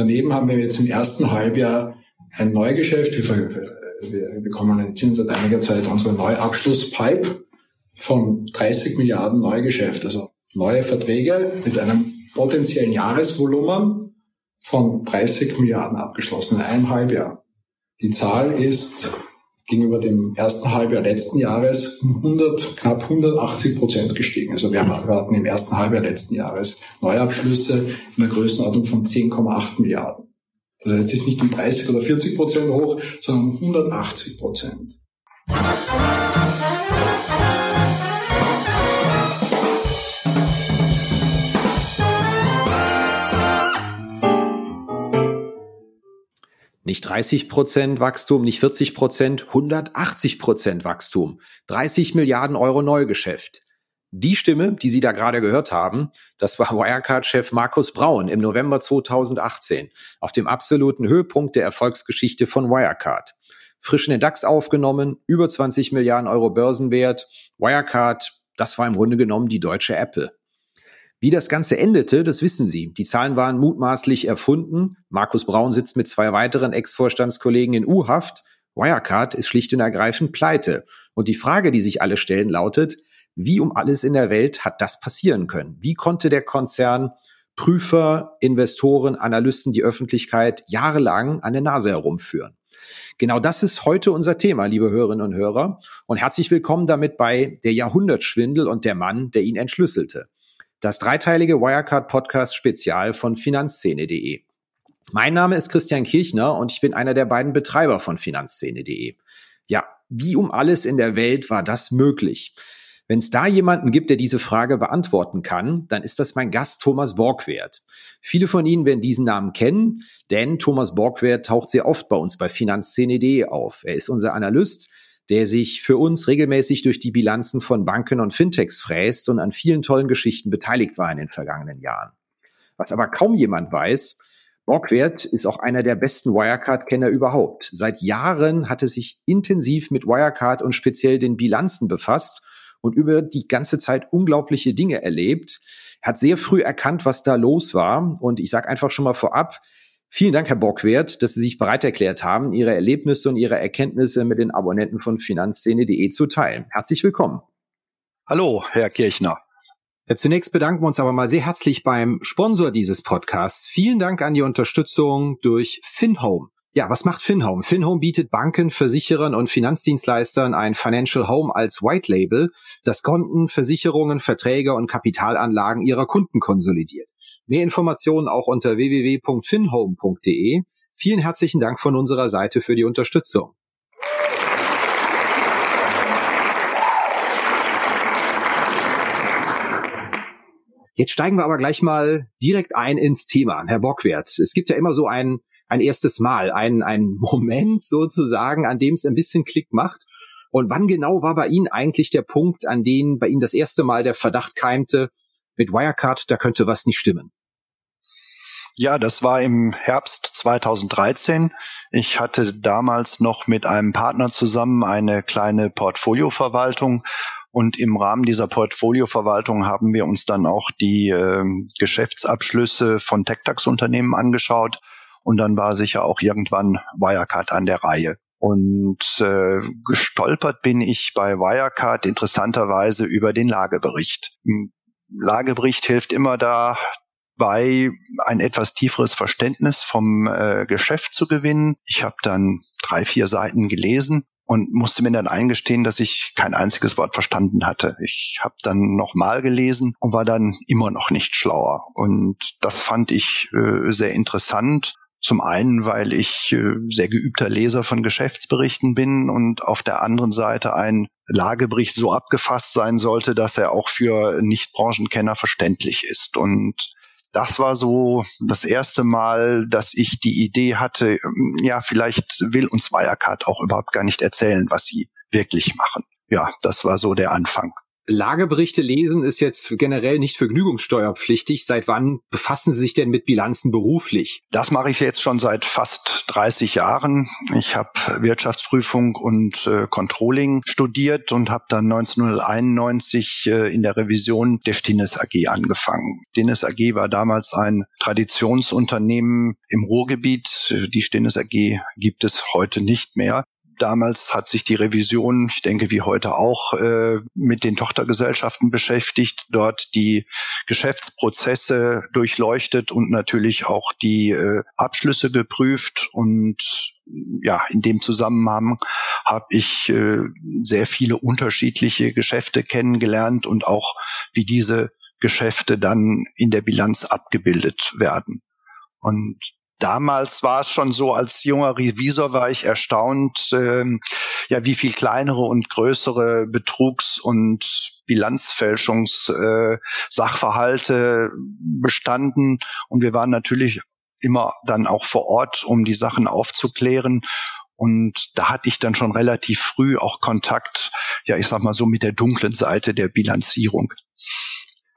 Daneben haben wir jetzt im ersten Halbjahr ein Neugeschäft. Wir, wir bekommen jetzt seit einiger Zeit unsere Neuabschlusspipe von 30 Milliarden Neugeschäft, also neue Verträge mit einem potenziellen Jahresvolumen von 30 Milliarden abgeschlossen in einem Halbjahr. Die Zahl ist gegenüber dem ersten Halbjahr letzten Jahres 100, knapp 180 Prozent gestiegen. Also wir, hatten im ersten Halbjahr letzten Jahres Neuabschlüsse in der Größenordnung von 10,8 Milliarden. Das heißt, es ist nicht um 30 oder 40 Prozent hoch, sondern um 180 Prozent. Nicht 30 Prozent Wachstum, nicht 40 Prozent, 180 Prozent Wachstum. 30 Milliarden Euro Neugeschäft. Die Stimme, die Sie da gerade gehört haben, das war Wirecard-Chef Markus Braun im November 2018 auf dem absoluten Höhepunkt der Erfolgsgeschichte von Wirecard. Frisch in den DAX aufgenommen, über 20 Milliarden Euro Börsenwert. Wirecard, das war im Grunde genommen die deutsche Apple. Wie das Ganze endete, das wissen Sie. Die Zahlen waren mutmaßlich erfunden. Markus Braun sitzt mit zwei weiteren Ex-Vorstandskollegen in U-Haft. Wirecard ist schlicht und ergreifend pleite. Und die Frage, die sich alle stellen, lautet, wie um alles in der Welt hat das passieren können? Wie konnte der Konzern Prüfer, Investoren, Analysten die Öffentlichkeit jahrelang an der Nase herumführen? Genau das ist heute unser Thema, liebe Hörerinnen und Hörer. Und herzlich willkommen damit bei der Jahrhundertschwindel und der Mann, der ihn entschlüsselte das dreiteilige Wirecard Podcast Spezial von finanzszene.de. Mein Name ist Christian Kirchner und ich bin einer der beiden Betreiber von finanzszene.de. Ja, wie um alles in der Welt war das möglich? Wenn es da jemanden gibt, der diese Frage beantworten kann, dann ist das mein Gast Thomas Borgwert. Viele von Ihnen werden diesen Namen kennen, denn Thomas Borgwert taucht sehr oft bei uns bei finanzszene.de auf. Er ist unser Analyst, der sich für uns regelmäßig durch die Bilanzen von Banken und Fintechs fräst und an vielen tollen Geschichten beteiligt war in den vergangenen Jahren. Was aber kaum jemand weiß, Borgwert ist auch einer der besten Wirecard-Kenner überhaupt. Seit Jahren hat er sich intensiv mit Wirecard und speziell den Bilanzen befasst und über die ganze Zeit unglaubliche Dinge erlebt. Er hat sehr früh erkannt, was da los war. Und ich sage einfach schon mal vorab, Vielen Dank, Herr Bockwert, dass Sie sich bereit erklärt haben, Ihre Erlebnisse und Ihre Erkenntnisse mit den Abonnenten von Finanzszene.de zu teilen. Herzlich willkommen. Hallo, Herr Kirchner. Ja, zunächst bedanken wir uns aber mal sehr herzlich beim Sponsor dieses Podcasts. Vielen Dank an die Unterstützung durch FinHome. Ja, was macht FinHome? FinHome bietet Banken, Versicherern und Finanzdienstleistern ein Financial Home als White Label, das Konten, Versicherungen, Verträge und Kapitalanlagen ihrer Kunden konsolidiert. Mehr Informationen auch unter www.finhome.de. Vielen herzlichen Dank von unserer Seite für die Unterstützung. Jetzt steigen wir aber gleich mal direkt ein ins Thema, Herr Bockwert. Es gibt ja immer so ein ein erstes Mal, ein, ein Moment sozusagen, an dem es ein bisschen Klick macht. Und wann genau war bei Ihnen eigentlich der Punkt, an dem bei Ihnen das erste Mal der Verdacht keimte, mit Wirecard, da könnte was nicht stimmen? Ja, das war im Herbst 2013. Ich hatte damals noch mit einem Partner zusammen eine kleine Portfolioverwaltung und im Rahmen dieser Portfolioverwaltung haben wir uns dann auch die äh, Geschäftsabschlüsse von TechTax-Unternehmen angeschaut und dann war sicher auch irgendwann Wirecard an der Reihe. Und äh, gestolpert bin ich bei Wirecard interessanterweise über den Lagebericht. Ein Lagebericht hilft immer dabei, ein etwas tieferes Verständnis vom äh, Geschäft zu gewinnen. Ich habe dann drei, vier Seiten gelesen und musste mir dann eingestehen, dass ich kein einziges Wort verstanden hatte. Ich habe dann nochmal gelesen und war dann immer noch nicht schlauer. Und das fand ich äh, sehr interessant zum einen, weil ich äh, sehr geübter Leser von Geschäftsberichten bin und auf der anderen Seite ein Lagebericht so abgefasst sein sollte, dass er auch für Nicht-Branchenkenner verständlich ist. Und das war so das erste Mal, dass ich die Idee hatte, ähm, ja, vielleicht will uns Wirecard auch überhaupt gar nicht erzählen, was sie wirklich machen. Ja, das war so der Anfang. Lageberichte lesen ist jetzt generell nicht vergnügungssteuerpflichtig. Seit wann befassen Sie sich denn mit Bilanzen beruflich? Das mache ich jetzt schon seit fast 30 Jahren. Ich habe Wirtschaftsprüfung und äh, Controlling studiert und habe dann 1991 äh, in der Revision der Stinnes AG angefangen. Stinnes AG war damals ein Traditionsunternehmen im Ruhrgebiet. Die Stinnes AG gibt es heute nicht mehr. Damals hat sich die Revision, ich denke wie heute auch, äh, mit den Tochtergesellschaften beschäftigt, dort die Geschäftsprozesse durchleuchtet und natürlich auch die äh, Abschlüsse geprüft. Und ja, in dem Zusammenhang habe ich äh, sehr viele unterschiedliche Geschäfte kennengelernt und auch wie diese Geschäfte dann in der Bilanz abgebildet werden. Und damals war es schon so, als junger Revisor war ich erstaunt, ähm, ja, wie viel kleinere und größere Betrugs- und Bilanzfälschungssachverhalte äh, bestanden. Und wir waren natürlich immer dann auch vor Ort, um die Sachen aufzuklären. Und da hatte ich dann schon relativ früh auch Kontakt, ja, ich sag mal so mit der dunklen Seite der Bilanzierung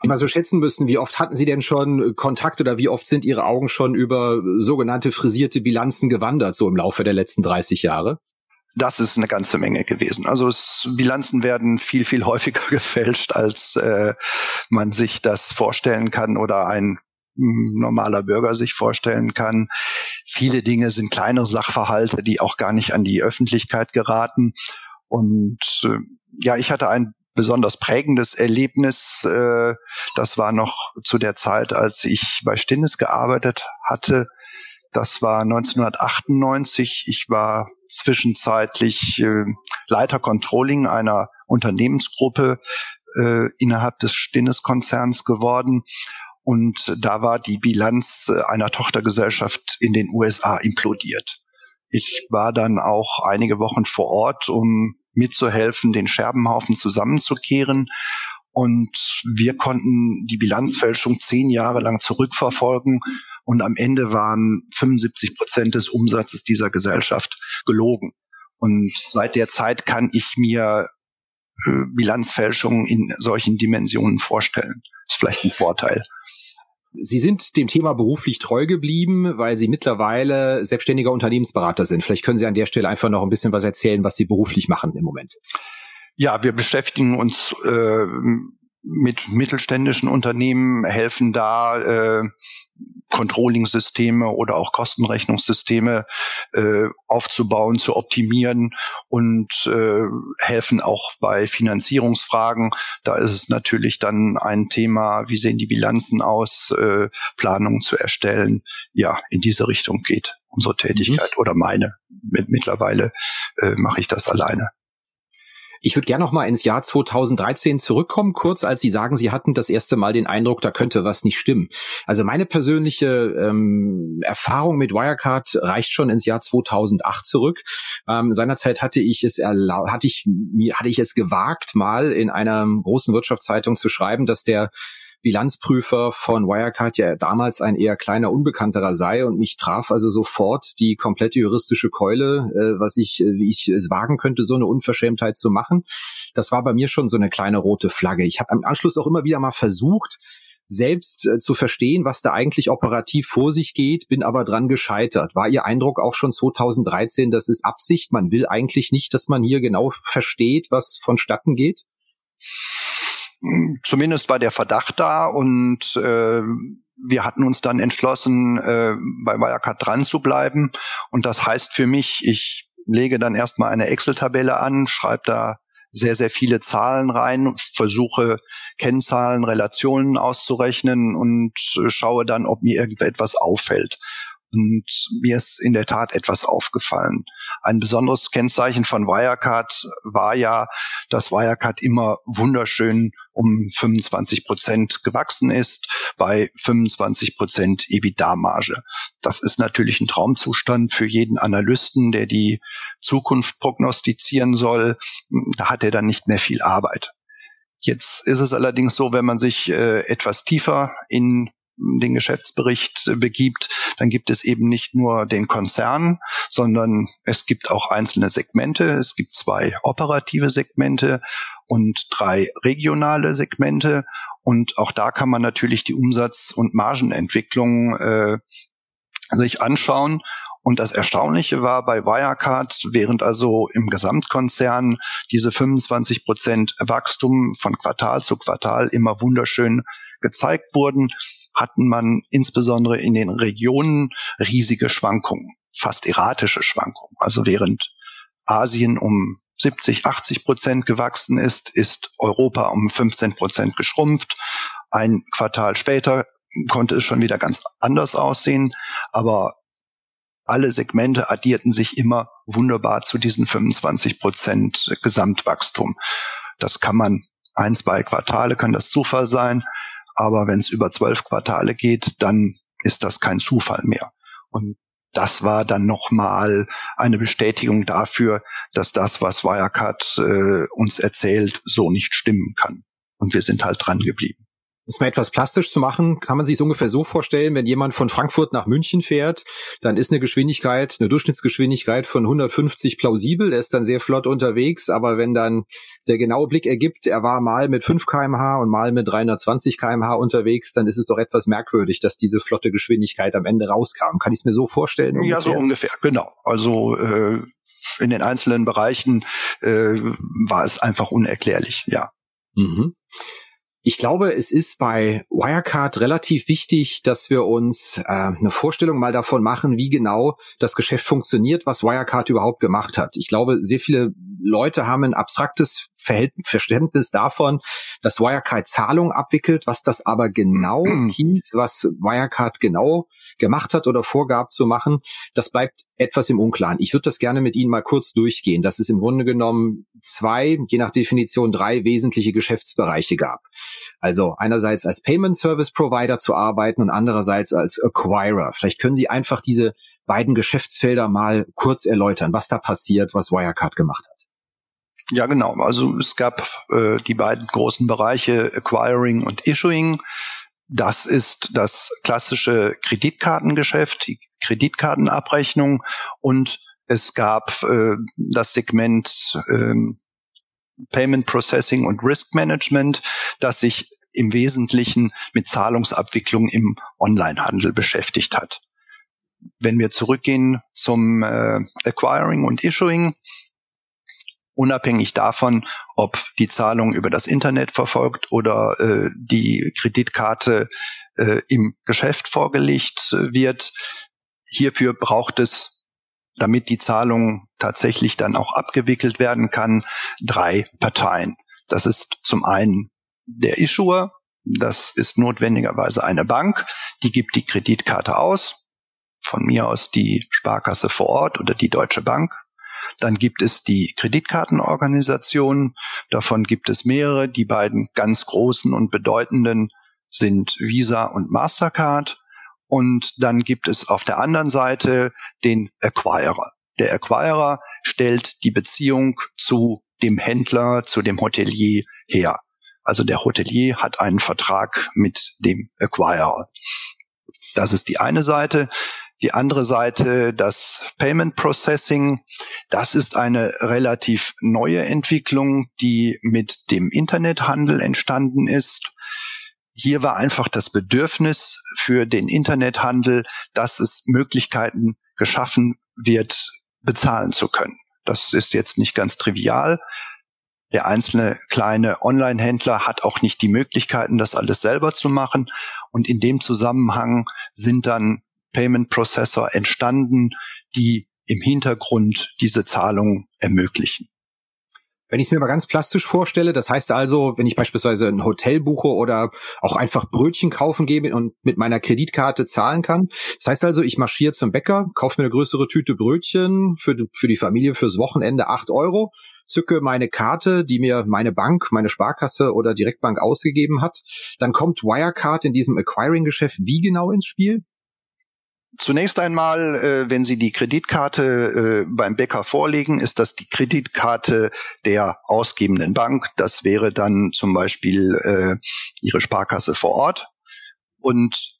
mal so schätzen müssen, wie oft hatten Sie denn schon Kontakt oder wie oft sind Ihre Augen schon über sogenannte frisierte Bilanzen gewandert, so im Laufe der letzten 30 Jahre? Das ist eine ganze Menge gewesen. Also es, Bilanzen werden viel, viel häufiger gefälscht, als äh, man sich das vorstellen kann oder ein hm, normaler Bürger sich vorstellen kann. Viele Dinge sind kleinere Sachverhalte, die auch gar nicht an die Öffentlichkeit geraten. Und äh, ja, ich hatte ein besonders prägendes Erlebnis. Äh, das war noch zu der Zeit, als ich bei Stinnes gearbeitet hatte. Das war 1998. Ich war zwischenzeitlich äh, Leiter Controlling einer Unternehmensgruppe äh, innerhalb des Stinnes-Konzerns geworden. Und da war die Bilanz einer Tochtergesellschaft in den USA implodiert. Ich war dann auch einige Wochen vor Ort, um mitzuhelfen, den Scherbenhaufen zusammenzukehren. Und wir konnten die Bilanzfälschung zehn Jahre lang zurückverfolgen. Und am Ende waren 75 Prozent des Umsatzes dieser Gesellschaft gelogen. Und seit der Zeit kann ich mir äh, Bilanzfälschungen in solchen Dimensionen vorstellen. Das ist vielleicht ein Vorteil. Sie sind dem Thema beruflich treu geblieben, weil Sie mittlerweile selbstständiger Unternehmensberater sind. Vielleicht können Sie an der Stelle einfach noch ein bisschen was erzählen, was Sie beruflich machen im Moment. Ja, wir beschäftigen uns äh, mit mittelständischen Unternehmen, helfen da äh, Controlling-Systeme oder auch Kostenrechnungssysteme äh, aufzubauen, zu optimieren und äh, helfen auch bei Finanzierungsfragen. Da ist es natürlich dann ein Thema, wie sehen die Bilanzen aus, äh, Planungen zu erstellen. Ja, in diese Richtung geht unsere Tätigkeit mhm. oder meine. Mittlerweile äh, mache ich das alleine. Ich würde gerne noch mal ins Jahr 2013 zurückkommen, kurz als Sie sagen, Sie hatten das erste Mal den Eindruck, da könnte was nicht stimmen. Also meine persönliche ähm, Erfahrung mit Wirecard reicht schon ins Jahr 2008 zurück. Ähm, seinerzeit hatte ich es hatte ich hatte ich es gewagt, mal in einer großen Wirtschaftszeitung zu schreiben, dass der Bilanzprüfer von Wirecard ja damals ein eher kleiner Unbekannterer sei und mich traf also sofort die komplette juristische Keule, äh, was ich, äh, wie ich es wagen könnte, so eine Unverschämtheit zu machen. Das war bei mir schon so eine kleine rote Flagge. Ich habe am Anschluss auch immer wieder mal versucht, selbst äh, zu verstehen, was da eigentlich operativ vor sich geht, bin aber dran gescheitert. War Ihr Eindruck auch schon 2013, das ist Absicht? Man will eigentlich nicht, dass man hier genau versteht, was vonstatten geht? Zumindest war der Verdacht da und äh, wir hatten uns dann entschlossen, äh, bei Wirecard dran zu bleiben. Und das heißt für mich, ich lege dann erstmal eine Excel-Tabelle an, schreibe da sehr, sehr viele Zahlen rein, versuche Kennzahlen, Relationen auszurechnen und schaue dann, ob mir irgendetwas auffällt. Und mir ist in der Tat etwas aufgefallen. Ein besonderes Kennzeichen von Wirecard war ja, dass Wirecard immer wunderschön um 25 Prozent gewachsen ist bei 25 Prozent EBITDA-Marge. Das ist natürlich ein Traumzustand für jeden Analysten, der die Zukunft prognostizieren soll. Da hat er dann nicht mehr viel Arbeit. Jetzt ist es allerdings so, wenn man sich äh, etwas tiefer in den Geschäftsbericht begibt, dann gibt es eben nicht nur den Konzern, sondern es gibt auch einzelne Segmente. Es gibt zwei operative Segmente und drei regionale Segmente. Und auch da kann man natürlich die Umsatz- und Margenentwicklung äh, sich anschauen. Und das Erstaunliche war bei Wirecard, während also im Gesamtkonzern diese 25 Prozent Wachstum von Quartal zu Quartal immer wunderschön gezeigt wurden, hatten man insbesondere in den Regionen riesige Schwankungen, fast erratische Schwankungen. Also während Asien um 70, 80 Prozent gewachsen ist, ist Europa um 15 Prozent geschrumpft. Ein Quartal später konnte es schon wieder ganz anders aussehen, aber alle Segmente addierten sich immer wunderbar zu diesen 25 Prozent Gesamtwachstum. Das kann man ein, zwei Quartale kann das Zufall sein, aber wenn es über zwölf Quartale geht, dann ist das kein Zufall mehr. Und das war dann nochmal eine Bestätigung dafür, dass das, was Wirecard äh, uns erzählt, so nicht stimmen kann. Und wir sind halt dran geblieben. Um es mal etwas plastisch zu machen, kann man sich so ungefähr so vorstellen, wenn jemand von Frankfurt nach München fährt, dann ist eine Geschwindigkeit, eine Durchschnittsgeschwindigkeit von 150 plausibel, der ist dann sehr flott unterwegs, aber wenn dann der genaue Blick ergibt, er war mal mit 5 kmh und mal mit 320 kmh unterwegs, dann ist es doch etwas merkwürdig, dass diese flotte Geschwindigkeit am Ende rauskam. Kann ich es mir so vorstellen? Ungefähr? Ja, so ungefähr, genau. Also äh, in den einzelnen Bereichen äh, war es einfach unerklärlich, ja. Mhm. Ich glaube, es ist bei Wirecard relativ wichtig, dass wir uns äh, eine Vorstellung mal davon machen, wie genau das Geschäft funktioniert, was Wirecard überhaupt gemacht hat. Ich glaube, sehr viele Leute haben ein abstraktes Verständnis davon, dass Wirecard Zahlungen abwickelt, was das aber genau hieß, was Wirecard genau gemacht hat oder vorgab zu machen, das bleibt etwas im Unklaren. Ich würde das gerne mit Ihnen mal kurz durchgehen, dass es im Grunde genommen zwei, je nach Definition drei wesentliche Geschäftsbereiche gab. Also einerseits als Payment Service Provider zu arbeiten und andererseits als Acquirer. Vielleicht können Sie einfach diese beiden Geschäftsfelder mal kurz erläutern, was da passiert, was Wirecard gemacht hat. Ja, genau. Also es gab äh, die beiden großen Bereiche Acquiring und Issuing. Das ist das klassische Kreditkartengeschäft, die Kreditkartenabrechnung und es gab äh, das Segment äh, Payment Processing und Risk Management, das sich im Wesentlichen mit Zahlungsabwicklung im Onlinehandel beschäftigt hat. Wenn wir zurückgehen zum äh, Acquiring und Issuing, unabhängig davon, ob die Zahlung über das Internet verfolgt oder äh, die Kreditkarte äh, im Geschäft vorgelegt wird. Hierfür braucht es, damit die Zahlung tatsächlich dann auch abgewickelt werden kann, drei Parteien. Das ist zum einen der Issuer, das ist notwendigerweise eine Bank, die gibt die Kreditkarte aus, von mir aus die Sparkasse vor Ort oder die Deutsche Bank. Dann gibt es die Kreditkartenorganisation. Davon gibt es mehrere. Die beiden ganz großen und bedeutenden sind Visa und Mastercard. Und dann gibt es auf der anderen Seite den Acquirer. Der Acquirer stellt die Beziehung zu dem Händler, zu dem Hotelier her. Also der Hotelier hat einen Vertrag mit dem Acquirer. Das ist die eine Seite. Die andere Seite, das Payment Processing, das ist eine relativ neue Entwicklung, die mit dem Internethandel entstanden ist. Hier war einfach das Bedürfnis für den Internethandel, dass es Möglichkeiten geschaffen wird, bezahlen zu können. Das ist jetzt nicht ganz trivial. Der einzelne kleine Online-Händler hat auch nicht die Möglichkeiten, das alles selber zu machen. Und in dem Zusammenhang sind dann Payment Processor entstanden, die im Hintergrund diese Zahlung ermöglichen. Wenn ich es mir mal ganz plastisch vorstelle, das heißt also, wenn ich beispielsweise ein Hotel buche oder auch einfach Brötchen kaufen gebe und mit meiner Kreditkarte zahlen kann. Das heißt also, ich marschiere zum Bäcker, kaufe mir eine größere Tüte Brötchen für die, für die Familie fürs Wochenende acht Euro, zücke meine Karte, die mir meine Bank, meine Sparkasse oder Direktbank ausgegeben hat. Dann kommt Wirecard in diesem Acquiring-Geschäft wie genau ins Spiel? Zunächst einmal, äh, wenn Sie die Kreditkarte äh, beim Bäcker vorlegen, ist das die Kreditkarte der ausgebenden Bank. Das wäre dann zum Beispiel äh, Ihre Sparkasse vor Ort. Und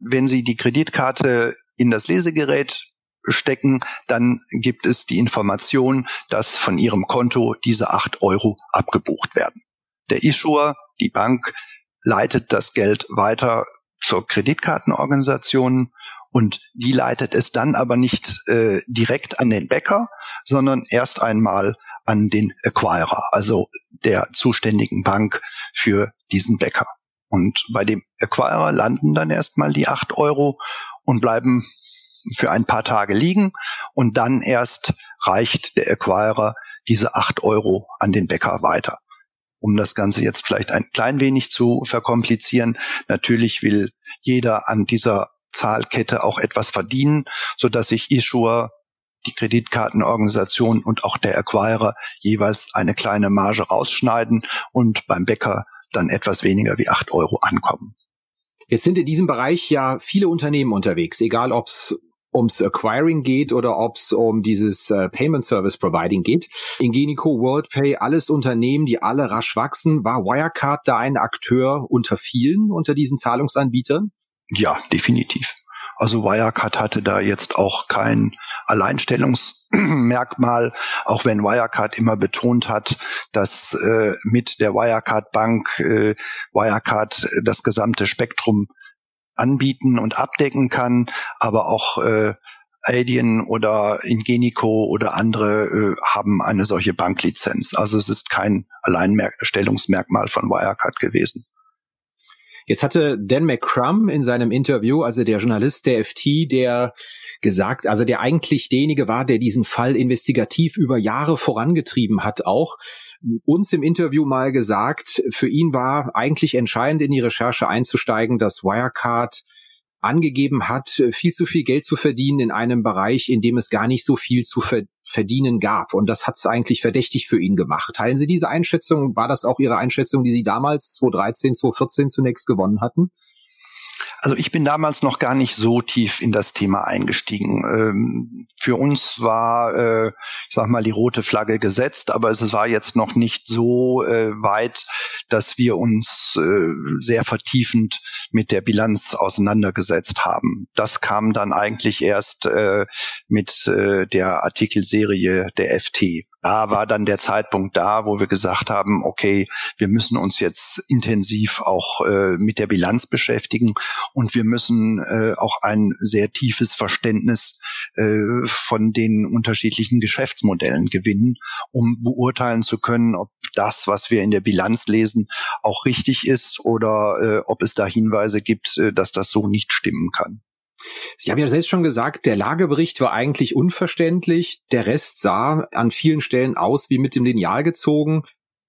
wenn Sie die Kreditkarte in das Lesegerät stecken, dann gibt es die Information, dass von Ihrem Konto diese acht Euro abgebucht werden. Der Issuer, die Bank, leitet das Geld weiter zur Kreditkartenorganisation und die leitet es dann aber nicht äh, direkt an den Bäcker, sondern erst einmal an den Acquirer, also der zuständigen Bank für diesen Bäcker. Und bei dem Acquirer landen dann erstmal die acht Euro und bleiben für ein paar Tage liegen und dann erst reicht der Acquirer diese acht Euro an den Bäcker weiter. Um das Ganze jetzt vielleicht ein klein wenig zu verkomplizieren, natürlich will jeder an dieser Zahlkette auch etwas verdienen, so dass sich Issuer, die Kreditkartenorganisation und auch der Acquirer jeweils eine kleine Marge rausschneiden und beim Bäcker dann etwas weniger wie acht Euro ankommen. Jetzt sind in diesem Bereich ja viele Unternehmen unterwegs, egal ob es ums Acquiring geht oder ob es um dieses äh, Payment Service Providing geht. Ingenico, WorldPay, alles Unternehmen, die alle rasch wachsen. War Wirecard da ein Akteur unter vielen, unter diesen Zahlungsanbietern? Ja, definitiv. Also Wirecard hatte da jetzt auch kein Alleinstellungsmerkmal, auch wenn Wirecard immer betont hat, dass äh, mit der Wirecard Bank äh, Wirecard das gesamte Spektrum anbieten und abdecken kann, aber auch äh, Adyen oder Ingenico oder andere äh, haben eine solche Banklizenz. Also es ist kein Alleinstellungsmerkmal von Wirecard gewesen. Jetzt hatte Dan McCrum in seinem Interview, also der Journalist der FT, der gesagt, also der eigentlich derjenige war, der diesen Fall investigativ über Jahre vorangetrieben hat, auch uns im Interview mal gesagt, für ihn war eigentlich entscheidend in die Recherche einzusteigen, dass Wirecard angegeben hat, viel zu viel Geld zu verdienen in einem Bereich, in dem es gar nicht so viel zu verdienen gab. Und das hat es eigentlich verdächtig für ihn gemacht. Teilen Sie diese Einschätzung? War das auch Ihre Einschätzung, die Sie damals 2013, 2014 zunächst gewonnen hatten? Also ich bin damals noch gar nicht so tief in das Thema eingestiegen. Ähm, für uns war, äh, ich sag mal, die rote Flagge gesetzt, aber es war jetzt noch nicht so äh, weit, dass wir uns äh, sehr vertiefend mit der Bilanz auseinandergesetzt haben. Das kam dann eigentlich erst mit der Artikelserie der FT da war dann der Zeitpunkt da, wo wir gesagt haben, okay, wir müssen uns jetzt intensiv auch äh, mit der Bilanz beschäftigen und wir müssen äh, auch ein sehr tiefes Verständnis äh, von den unterschiedlichen Geschäftsmodellen gewinnen, um beurteilen zu können, ob das, was wir in der Bilanz lesen, auch richtig ist oder äh, ob es da Hinweise gibt, äh, dass das so nicht stimmen kann. Sie haben ja selbst schon gesagt, der Lagebericht war eigentlich unverständlich. Der Rest sah an vielen Stellen aus wie mit dem Lineal gezogen.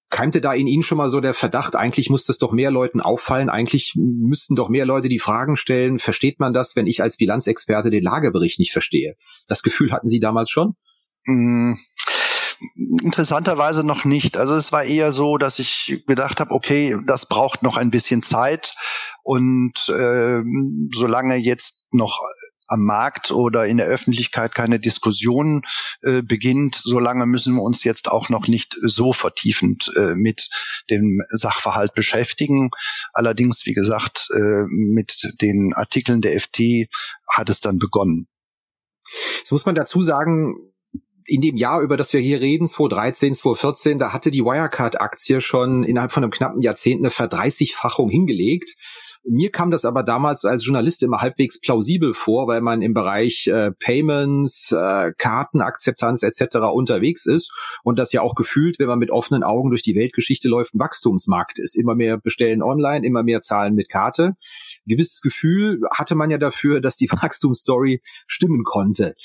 Keimte da in Ihnen schon mal so der Verdacht, eigentlich muss das doch mehr Leuten auffallen, eigentlich müssten doch mehr Leute die Fragen stellen, versteht man das, wenn ich als Bilanzexperte den Lagebericht nicht verstehe? Das Gefühl hatten Sie damals schon? Mmh interessanterweise noch nicht. Also es war eher so, dass ich gedacht habe, okay, das braucht noch ein bisschen Zeit und äh, solange jetzt noch am Markt oder in der Öffentlichkeit keine Diskussion äh, beginnt, solange müssen wir uns jetzt auch noch nicht so vertiefend äh, mit dem Sachverhalt beschäftigen. Allerdings, wie gesagt, äh, mit den Artikeln der FT hat es dann begonnen. Jetzt muss man dazu sagen, in dem Jahr, über das wir hier reden, 2013, 2014, da hatte die Wirecard-Aktie schon innerhalb von einem knappen Jahrzehnt eine Verdreißigfachung hingelegt. Mir kam das aber damals als Journalist immer halbwegs plausibel vor, weil man im Bereich äh, Payments, äh, Kartenakzeptanz etc. unterwegs ist und das ja auch gefühlt, wenn man mit offenen Augen durch die Weltgeschichte läuft, ein Wachstumsmarkt ist. Immer mehr bestellen online, immer mehr zahlen mit Karte. Ein gewisses Gefühl hatte man ja dafür, dass die Wachstumsstory stimmen konnte.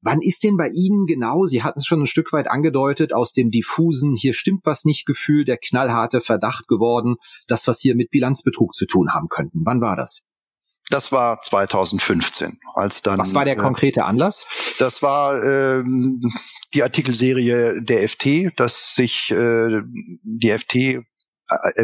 Wann ist denn bei Ihnen genau, Sie hatten es schon ein Stück weit angedeutet, aus dem diffusen, hier stimmt was nicht Gefühl, der knallharte Verdacht geworden, das, was hier mit Bilanzbetrug zu tun haben könnten? Wann war das? Das war 2015, als dann. Was war der äh, konkrete Anlass? Das war ähm, die Artikelserie der FT, dass sich äh, die FT äh,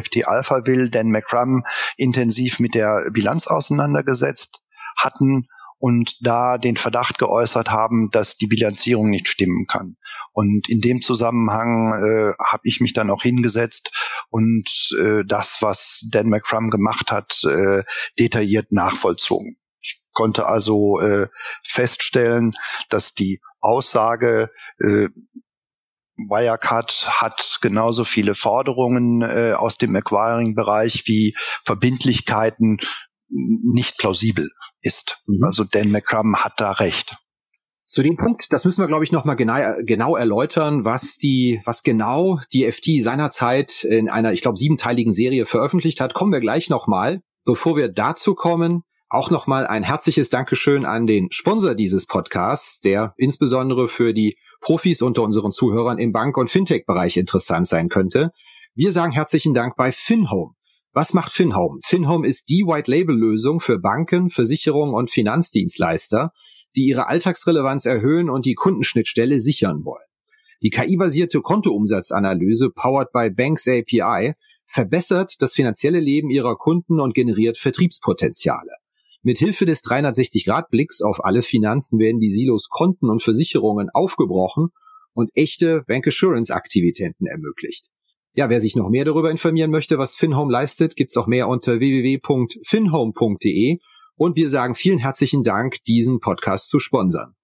FT Alpha will, Dan McCrum intensiv mit der Bilanz auseinandergesetzt hatten und da den Verdacht geäußert haben, dass die Bilanzierung nicht stimmen kann. Und in dem Zusammenhang äh, habe ich mich dann auch hingesetzt und äh, das, was Dan McCrum gemacht hat, äh, detailliert nachvollzogen. Ich konnte also äh, feststellen, dass die Aussage, äh, Wirecard hat genauso viele Forderungen äh, aus dem Acquiring-Bereich wie Verbindlichkeiten nicht plausibel ist. Mhm. Also Dan McCrum hat da recht. Zu dem Punkt, das müssen wir, glaube ich, nochmal genau, genau erläutern, was die, was genau die FT seinerzeit in einer, ich glaube, siebenteiligen Serie veröffentlicht hat, kommen wir gleich nochmal. Bevor wir dazu kommen, auch nochmal ein herzliches Dankeschön an den Sponsor dieses Podcasts, der insbesondere für die Profis unter unseren Zuhörern im Bank- und Fintech-Bereich interessant sein könnte. Wir sagen herzlichen Dank bei FinHome. Was macht FinHome? FinHome ist die White-Label-Lösung für Banken, Versicherungen und Finanzdienstleister, die ihre Alltagsrelevanz erhöhen und die Kundenschnittstelle sichern wollen. Die KI-basierte Kontoumsatzanalyse powered by Banks API verbessert das finanzielle Leben ihrer Kunden und generiert Vertriebspotenziale. Mit Hilfe des 360-Grad-Blicks auf alle Finanzen werden die Silos Konten und Versicherungen aufgebrochen und echte Bankassurance-Aktivitäten ermöglicht. Ja, wer sich noch mehr darüber informieren möchte, was FinHome leistet, gibt's auch mehr unter www.finhome.de und wir sagen vielen herzlichen Dank, diesen Podcast zu sponsern.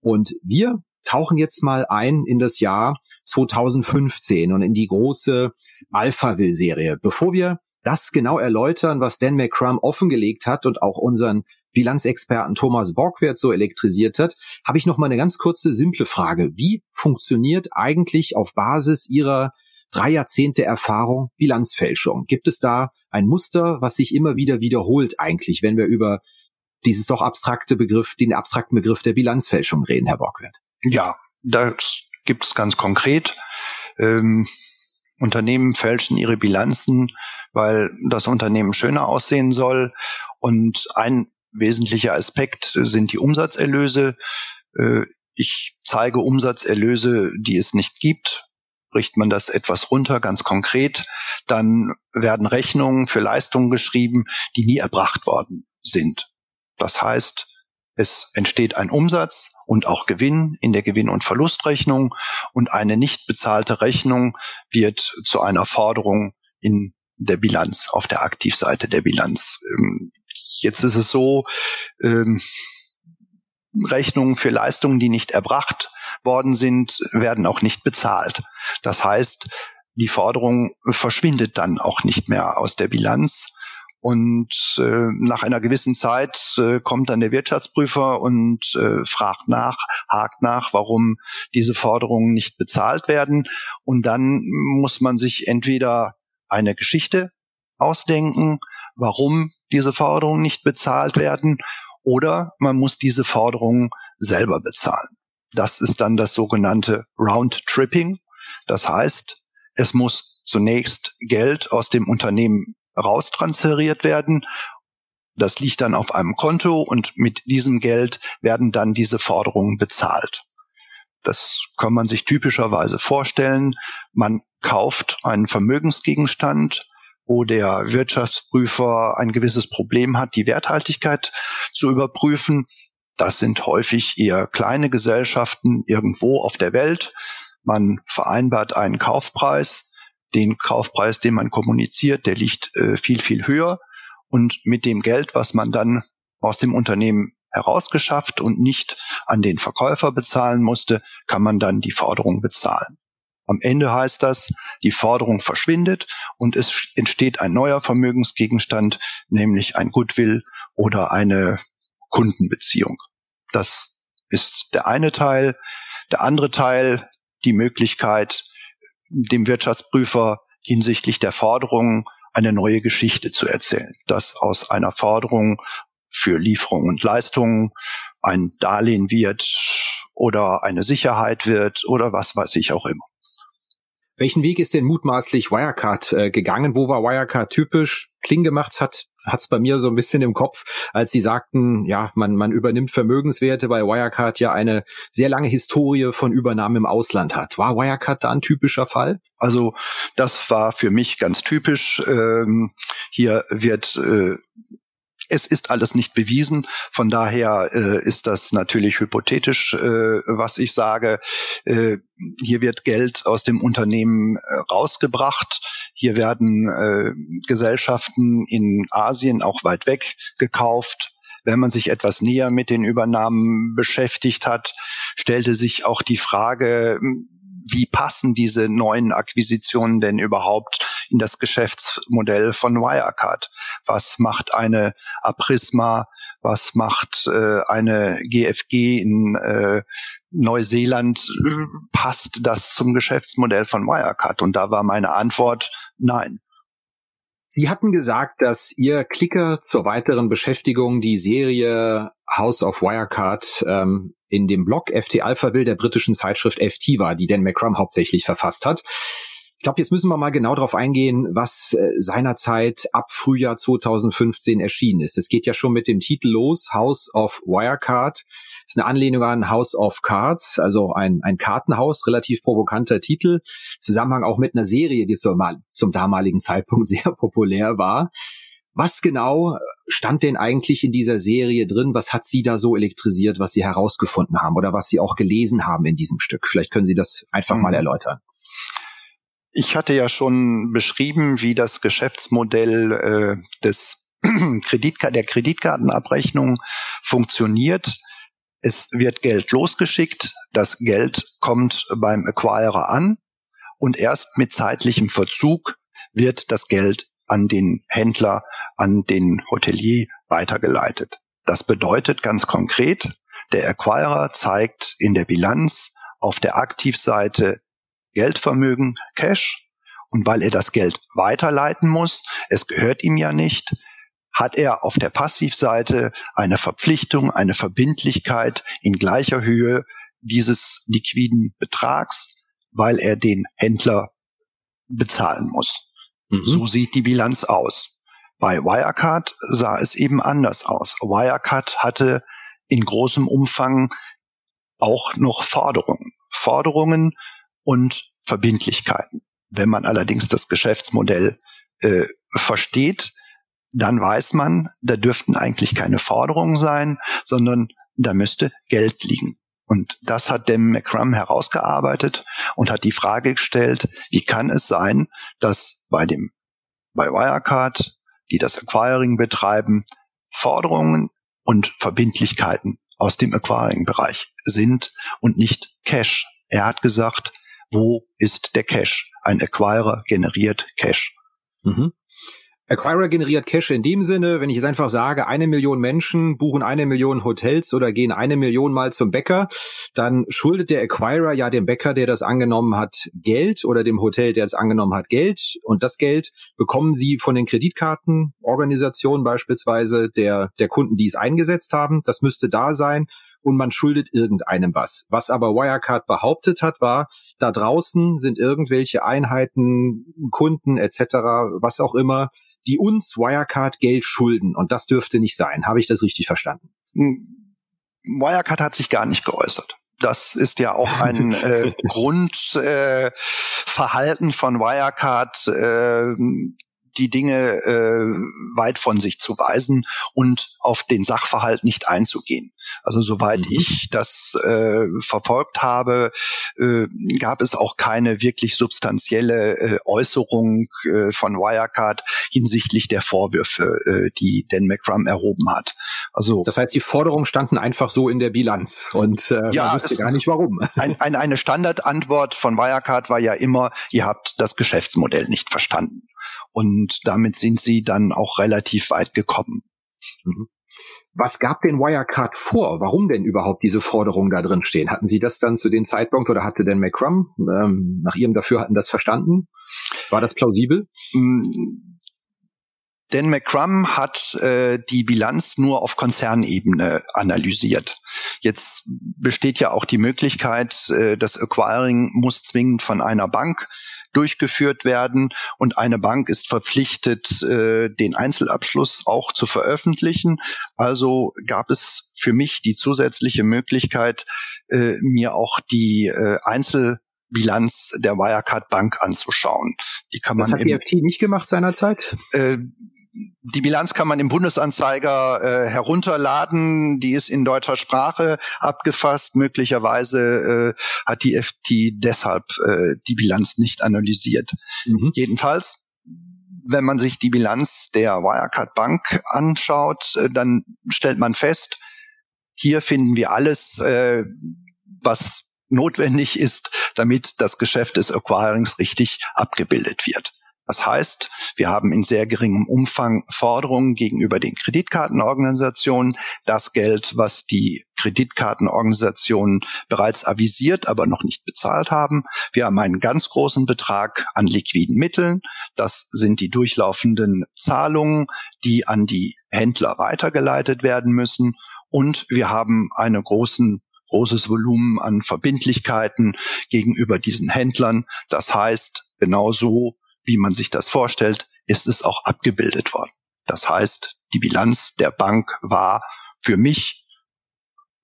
Und wir tauchen jetzt mal ein in das Jahr 2015 und in die große Alphaville-Serie. Bevor wir das genau erläutern, was Dan McCrum offengelegt hat und auch unseren Bilanzexperten Thomas Borgwert so elektrisiert hat, habe ich noch mal eine ganz kurze, simple Frage. Wie funktioniert eigentlich auf Basis Ihrer drei Jahrzehnte Erfahrung Bilanzfälschung? Gibt es da ein Muster, was sich immer wieder wiederholt eigentlich, wenn wir über dieses doch abstrakte Begriff, den abstrakten Begriff der Bilanzfälschung reden, Herr Borgwert? Ja, das gibt es ganz konkret. Ähm, Unternehmen fälschen ihre Bilanzen, weil das Unternehmen schöner aussehen soll. Und ein wesentlicher Aspekt sind die Umsatzerlöse. Äh, ich zeige Umsatzerlöse, die es nicht gibt. Bricht man das etwas runter, ganz konkret, dann werden Rechnungen für Leistungen geschrieben, die nie erbracht worden sind. Das heißt, es entsteht ein Umsatz und auch Gewinn in der Gewinn- und Verlustrechnung und eine nicht bezahlte Rechnung wird zu einer Forderung in der Bilanz, auf der Aktivseite der Bilanz. Jetzt ist es so, ähm, Rechnungen für Leistungen, die nicht erbracht worden sind, werden auch nicht bezahlt. Das heißt, die Forderung verschwindet dann auch nicht mehr aus der Bilanz. Und äh, nach einer gewissen Zeit äh, kommt dann der Wirtschaftsprüfer und äh, fragt nach, hakt nach, warum diese Forderungen nicht bezahlt werden. Und dann muss man sich entweder eine Geschichte ausdenken, warum diese Forderungen nicht bezahlt werden, oder man muss diese Forderungen selber bezahlen. Das ist dann das sogenannte Round Tripping. Das heißt, es muss zunächst Geld aus dem Unternehmen raustransferiert werden. Das liegt dann auf einem Konto und mit diesem Geld werden dann diese Forderungen bezahlt. Das kann man sich typischerweise vorstellen. Man kauft einen Vermögensgegenstand, wo der Wirtschaftsprüfer ein gewisses Problem hat, die Werthaltigkeit zu überprüfen. Das sind häufig eher kleine Gesellschaften irgendwo auf der Welt. Man vereinbart einen Kaufpreis, den Kaufpreis, den man kommuniziert, der liegt äh, viel, viel höher. Und mit dem Geld, was man dann aus dem Unternehmen herausgeschafft und nicht an den Verkäufer bezahlen musste, kann man dann die Forderung bezahlen. Am Ende heißt das, die Forderung verschwindet und es entsteht ein neuer Vermögensgegenstand, nämlich ein Goodwill oder eine Kundenbeziehung. Das ist der eine Teil. Der andere Teil, die Möglichkeit, dem Wirtschaftsprüfer hinsichtlich der Forderungen eine neue Geschichte zu erzählen, dass aus einer Forderung für Lieferung und Leistungen ein Darlehen wird oder eine Sicherheit wird oder was weiß ich auch immer. Welchen Weg ist denn mutmaßlich Wirecard äh, gegangen? Wo war Wirecard typisch? Kling gemacht hat hat's bei mir so ein bisschen im Kopf, als sie sagten, ja, man, man übernimmt Vermögenswerte, weil Wirecard ja eine sehr lange Historie von Übernahmen im Ausland hat. War Wirecard da ein typischer Fall? Also das war für mich ganz typisch. Ähm, hier wird äh, es ist alles nicht bewiesen. Von daher äh, ist das natürlich hypothetisch, äh, was ich sage. Äh, hier wird Geld aus dem Unternehmen äh, rausgebracht. Hier werden äh, Gesellschaften in Asien auch weit weg gekauft. Wenn man sich etwas näher mit den Übernahmen beschäftigt hat, stellte sich auch die Frage, wie passen diese neuen Akquisitionen denn überhaupt in das Geschäftsmodell von Wirecard? Was macht eine Aprisma? Was macht äh, eine GFG in äh, Neuseeland? Passt das zum Geschäftsmodell von Wirecard? Und da war meine Antwort nein. Sie hatten gesagt, dass Ihr Klicker zur weiteren Beschäftigung die Serie House of Wirecard ähm, in dem Blog FT Alphaville der britischen Zeitschrift FT war, die Dan McCrum hauptsächlich verfasst hat. Ich glaube, jetzt müssen wir mal genau darauf eingehen, was äh, seinerzeit ab Frühjahr 2015 erschienen ist. Es geht ja schon mit dem Titel los, House of Wirecard ist eine Anlehnung an House of Cards, also ein, ein Kartenhaus, relativ provokanter Titel. Zusammenhang auch mit einer Serie, die zum, zum damaligen Zeitpunkt sehr populär war. Was genau stand denn eigentlich in dieser Serie drin? Was hat Sie da so elektrisiert, was Sie herausgefunden haben oder was Sie auch gelesen haben in diesem Stück? Vielleicht können Sie das einfach mhm. mal erläutern. Ich hatte ja schon beschrieben, wie das Geschäftsmodell äh, des Kreditkar der Kreditkartenabrechnung funktioniert. Es wird Geld losgeschickt, das Geld kommt beim Acquirer an und erst mit zeitlichem Verzug wird das Geld an den Händler, an den Hotelier weitergeleitet. Das bedeutet ganz konkret, der Acquirer zeigt in der Bilanz auf der Aktivseite Geldvermögen, Cash, und weil er das Geld weiterleiten muss, es gehört ihm ja nicht, hat er auf der Passivseite eine Verpflichtung, eine Verbindlichkeit in gleicher Höhe dieses liquiden Betrags, weil er den Händler bezahlen muss. Mhm. So sieht die Bilanz aus. Bei Wirecard sah es eben anders aus. Wirecard hatte in großem Umfang auch noch Forderungen. Forderungen und Verbindlichkeiten. Wenn man allerdings das Geschäftsmodell äh, versteht, dann weiß man, da dürften eigentlich keine Forderungen sein, sondern da müsste Geld liegen. Und das hat dem McCrum herausgearbeitet und hat die Frage gestellt, wie kann es sein, dass bei dem, bei Wirecard, die das Acquiring betreiben, Forderungen und Verbindlichkeiten aus dem Acquiring-Bereich sind und nicht Cash. Er hat gesagt, wo ist der Cash? Ein Acquirer generiert Cash. Mhm. Acquirer generiert Cash in dem Sinne, wenn ich jetzt einfach sage, eine Million Menschen buchen eine Million Hotels oder gehen eine Million mal zum Bäcker, dann schuldet der Acquirer ja dem Bäcker, der das angenommen hat, Geld oder dem Hotel, der es angenommen hat, Geld. Und das Geld bekommen sie von den Kreditkartenorganisationen beispielsweise der, der Kunden, die es eingesetzt haben. Das müsste da sein und man schuldet irgendeinem was. Was aber Wirecard behauptet hat, war, da draußen sind irgendwelche Einheiten, Kunden etc., was auch immer, die uns Wirecard Geld schulden. Und das dürfte nicht sein. Habe ich das richtig verstanden? Hm. Wirecard hat sich gar nicht geäußert. Das ist ja auch ein äh, Grundverhalten äh, von Wirecard, äh, die Dinge äh, weit von sich zu weisen und auf den Sachverhalt nicht einzugehen. Also soweit mhm. ich das äh, verfolgt habe, äh, gab es auch keine wirklich substanzielle äh, Äußerung äh, von Wirecard hinsichtlich der Vorwürfe, äh, die Dan McCrum erhoben hat. Also das heißt, die Forderungen standen einfach so in der Bilanz und äh, ja, man wusste gar nicht warum. Ein, ein, eine Standardantwort von Wirecard war ja immer: Ihr habt das Geschäftsmodell nicht verstanden. Und damit sind sie dann auch relativ weit gekommen. Mhm. Was gab denn Wirecard vor? Warum denn überhaupt diese Forderungen da drin stehen? Hatten Sie das dann zu dem Zeitpunkt oder hatte denn McCrum ähm, nach Ihrem Dafürhalten das verstanden? War das plausibel? Mm, Dan McCrum hat äh, die Bilanz nur auf Konzernebene analysiert. Jetzt besteht ja auch die Möglichkeit, äh, das Acquiring muss zwingend von einer Bank durchgeführt werden und eine Bank ist verpflichtet, äh, den Einzelabschluss auch zu veröffentlichen. Also gab es für mich die zusätzliche Möglichkeit, äh, mir auch die äh, Einzelbilanz der Wirecard Bank anzuschauen. Die kann man das hat BFT nicht gemacht seinerzeit? Äh, die Bilanz kann man im Bundesanzeiger äh, herunterladen. Die ist in deutscher Sprache abgefasst. Möglicherweise äh, hat die FT deshalb äh, die Bilanz nicht analysiert. Mhm. Jedenfalls, wenn man sich die Bilanz der Wirecard Bank anschaut, äh, dann stellt man fest, hier finden wir alles, äh, was notwendig ist, damit das Geschäft des Acquirings richtig abgebildet wird. Das heißt, wir haben in sehr geringem Umfang Forderungen gegenüber den Kreditkartenorganisationen. Das Geld, was die Kreditkartenorganisationen bereits avisiert, aber noch nicht bezahlt haben. Wir haben einen ganz großen Betrag an liquiden Mitteln. Das sind die durchlaufenden Zahlungen, die an die Händler weitergeleitet werden müssen. Und wir haben einen großen großes Volumen an Verbindlichkeiten gegenüber diesen Händlern. Das heißt, genauso wie man sich das vorstellt, ist es auch abgebildet worden. Das heißt, die Bilanz der Bank war für mich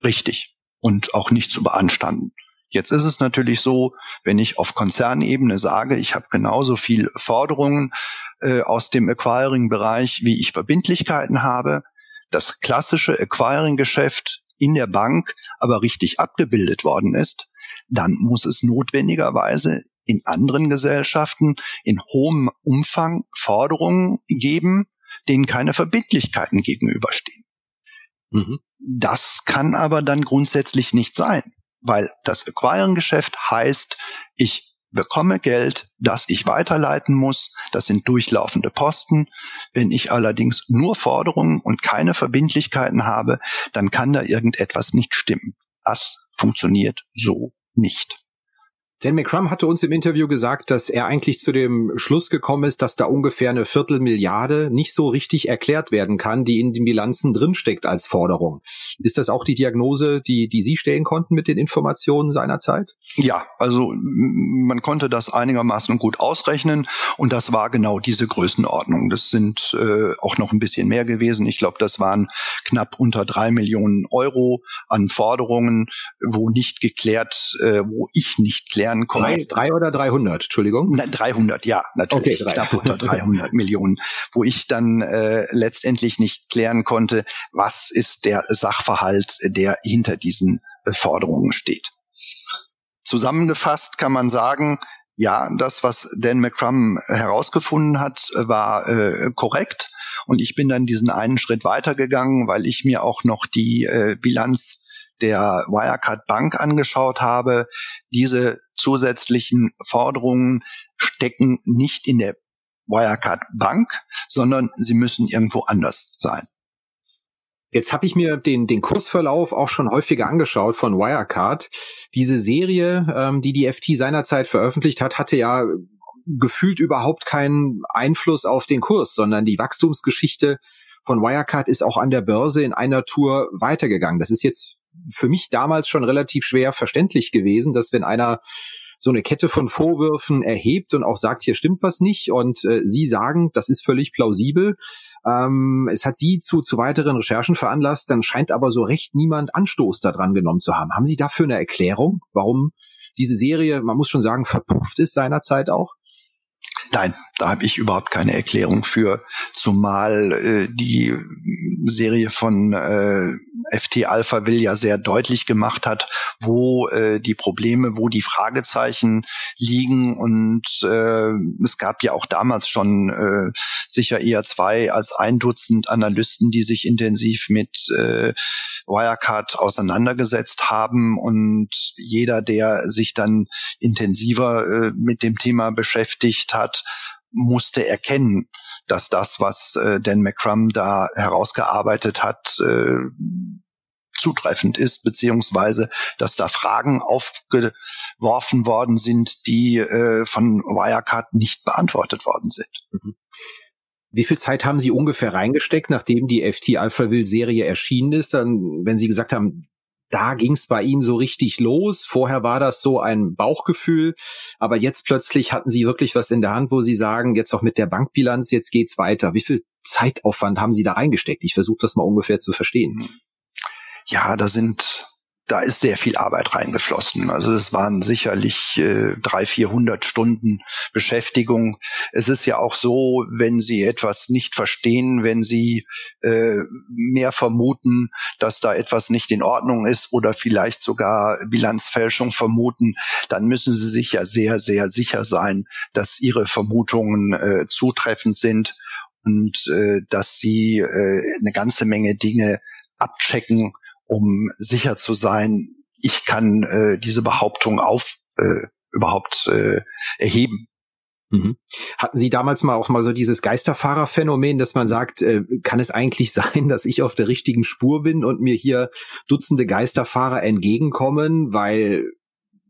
richtig und auch nicht zu beanstanden. Jetzt ist es natürlich so, wenn ich auf Konzernebene sage, ich habe genauso viel Forderungen äh, aus dem Acquiring-Bereich, wie ich Verbindlichkeiten habe, das klassische Acquiring-Geschäft in der Bank aber richtig abgebildet worden ist, dann muss es notwendigerweise in anderen Gesellschaften in hohem Umfang Forderungen geben, denen keine Verbindlichkeiten gegenüberstehen. Mhm. Das kann aber dann grundsätzlich nicht sein, weil das Acquiring-Geschäft heißt, ich bekomme Geld, das ich weiterleiten muss. Das sind durchlaufende Posten. Wenn ich allerdings nur Forderungen und keine Verbindlichkeiten habe, dann kann da irgendetwas nicht stimmen. Das funktioniert so nicht. Dan McCrum hatte uns im Interview gesagt, dass er eigentlich zu dem Schluss gekommen ist, dass da ungefähr eine Viertelmilliarde nicht so richtig erklärt werden kann, die in den Bilanzen drinsteckt als Forderung. Ist das auch die Diagnose, die, die Sie stellen konnten mit den Informationen seiner Zeit? Ja, also man konnte das einigermaßen gut ausrechnen und das war genau diese Größenordnung. Das sind äh, auch noch ein bisschen mehr gewesen. Ich glaube, das waren knapp unter drei Millionen Euro an Forderungen, wo nicht geklärt, äh, wo ich nicht klärt konnte. Drei, drei oder 300, Entschuldigung? Na, 300, ja, natürlich. Okay, knapp unter 300 Millionen, wo ich dann äh, letztendlich nicht klären konnte, was ist der Sachverhalt, der hinter diesen äh, Forderungen steht. Zusammengefasst kann man sagen, ja, das, was Dan McCrum herausgefunden hat, war äh, korrekt. Und ich bin dann diesen einen Schritt weitergegangen, weil ich mir auch noch die äh, Bilanz der Wirecard Bank angeschaut habe, diese zusätzlichen Forderungen stecken nicht in der Wirecard Bank, sondern sie müssen irgendwo anders sein. Jetzt habe ich mir den, den Kursverlauf auch schon häufiger angeschaut von Wirecard. Diese Serie, ähm, die die FT seinerzeit veröffentlicht hat, hatte ja gefühlt überhaupt keinen Einfluss auf den Kurs, sondern die Wachstumsgeschichte von Wirecard ist auch an der Börse in einer Tour weitergegangen. Das ist jetzt für mich damals schon relativ schwer verständlich gewesen, dass wenn einer so eine Kette von Vorwürfen erhebt und auch sagt, hier stimmt was nicht und äh, Sie sagen, das ist völlig plausibel. Ähm, es hat Sie zu, zu weiteren Recherchen veranlasst, dann scheint aber so recht niemand Anstoß daran genommen zu haben. Haben Sie dafür eine Erklärung, warum diese Serie, man muss schon sagen, verpufft ist seinerzeit auch? Nein, da habe ich überhaupt keine Erklärung für, zumal äh, die Serie von äh, FT Alpha will ja sehr deutlich gemacht hat, wo äh, die Probleme, wo die Fragezeichen liegen. Und äh, es gab ja auch damals schon äh, sicher eher zwei als ein Dutzend Analysten, die sich intensiv mit äh, Wirecard auseinandergesetzt haben. Und jeder, der sich dann intensiver äh, mit dem Thema beschäftigt hat, musste erkennen, dass das, was äh, Dan McCrum da herausgearbeitet hat, äh, zutreffend ist, beziehungsweise dass da Fragen aufgeworfen worden sind, die äh, von Wirecard nicht beantwortet worden sind. Mhm. Wie viel Zeit haben Sie ungefähr reingesteckt, nachdem die FT Alphaville Serie erschienen ist? Dann, wenn Sie gesagt haben, da ging es bei Ihnen so richtig los. Vorher war das so ein Bauchgefühl, aber jetzt plötzlich hatten Sie wirklich was in der Hand, wo Sie sagen, jetzt auch mit der Bankbilanz, jetzt geht's weiter. Wie viel Zeitaufwand haben Sie da reingesteckt? Ich versuche das mal ungefähr zu verstehen. Ja, da sind da ist sehr viel Arbeit reingeflossen. Also es waren sicherlich äh, drei, vierhundert Stunden Beschäftigung. Es ist ja auch so, wenn Sie etwas nicht verstehen, wenn Sie äh, mehr vermuten, dass da etwas nicht in Ordnung ist oder vielleicht sogar Bilanzfälschung vermuten, dann müssen Sie sich ja sehr, sehr sicher sein, dass Ihre Vermutungen äh, zutreffend sind und äh, dass Sie äh, eine ganze Menge Dinge abchecken um sicher zu sein, ich kann äh, diese Behauptung auf äh, überhaupt äh, erheben. Mhm. Hatten Sie damals mal auch mal so dieses Geisterfahrerphänomen, dass man sagt, äh, kann es eigentlich sein, dass ich auf der richtigen Spur bin und mir hier Dutzende Geisterfahrer entgegenkommen, weil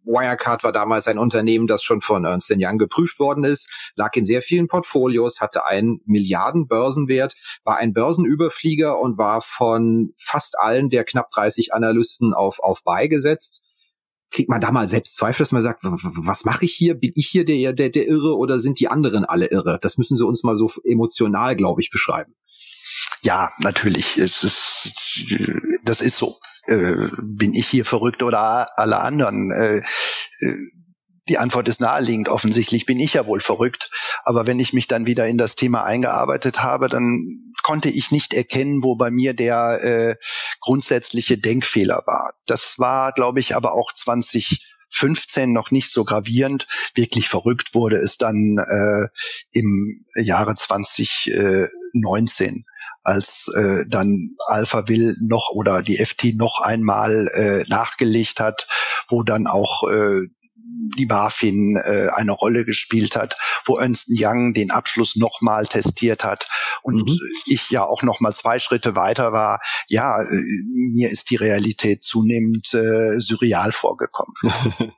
Wirecard war damals ein Unternehmen, das schon von Ernst Young geprüft worden ist, lag in sehr vielen Portfolios, hatte einen Milliardenbörsenwert, war ein Börsenüberflieger und war von fast allen der knapp 30 Analysten auf, auf beigesetzt. Kriegt man da mal selbst Zweifel, dass man sagt, was mache ich hier? Bin ich hier der, der, der Irre oder sind die anderen alle irre? Das müssen Sie uns mal so emotional, glaube ich, beschreiben. Ja, natürlich. Es ist, das ist so äh, bin ich hier verrückt oder alle anderen? Äh, äh, die Antwort ist naheliegend. Offensichtlich bin ich ja wohl verrückt. Aber wenn ich mich dann wieder in das Thema eingearbeitet habe, dann konnte ich nicht erkennen, wo bei mir der grundsätzliche Denkfehler war. Das war, glaube ich, aber auch 2015 noch nicht so gravierend. Wirklich verrückt wurde es dann äh, im Jahre 2019 als äh, dann Alpha Will noch oder die FT noch einmal äh, nachgelegt hat, wo dann auch äh, die BaFin äh, eine Rolle gespielt hat, wo Ernst Young den Abschluss nochmal testiert hat und mhm. ich ja auch nochmal zwei Schritte weiter war. Ja, äh, mir ist die Realität zunehmend äh, surreal vorgekommen.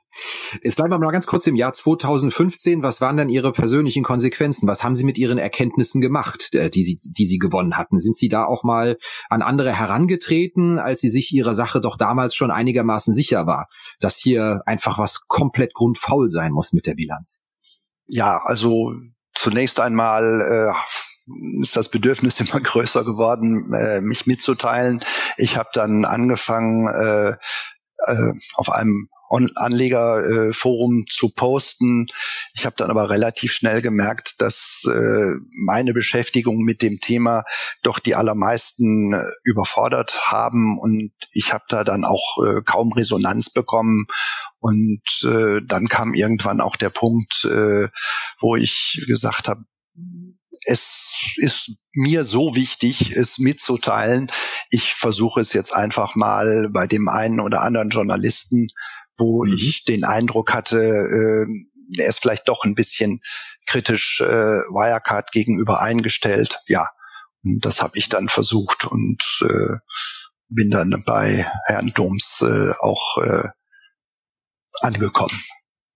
Jetzt bleiben wir mal ganz kurz im Jahr 2015. Was waren dann Ihre persönlichen Konsequenzen? Was haben Sie mit Ihren Erkenntnissen gemacht, äh, die Sie, die Sie gewonnen hatten? Sind Sie da auch mal an andere herangetreten, als Sie sich Ihrer Sache doch damals schon einigermaßen sicher war, dass hier einfach was komplett grundfaul sein muss mit der Bilanz? Ja, also zunächst einmal äh, ist das Bedürfnis immer größer geworden, äh, mich mitzuteilen. Ich habe dann angefangen, äh, äh, auf einem Anlegerforum zu posten. Ich habe dann aber relativ schnell gemerkt, dass äh, meine Beschäftigung mit dem Thema doch die allermeisten äh, überfordert haben und ich habe da dann auch äh, kaum Resonanz bekommen und äh, dann kam irgendwann auch der Punkt, äh, wo ich gesagt habe, es ist mir so wichtig, es mitzuteilen. Ich versuche es jetzt einfach mal bei dem einen oder anderen Journalisten wo mhm. ich den Eindruck hatte, äh, er ist vielleicht doch ein bisschen kritisch äh, Wirecard gegenüber eingestellt. Ja, und das habe ich dann versucht und äh, bin dann bei Herrn Doms äh, auch äh, angekommen.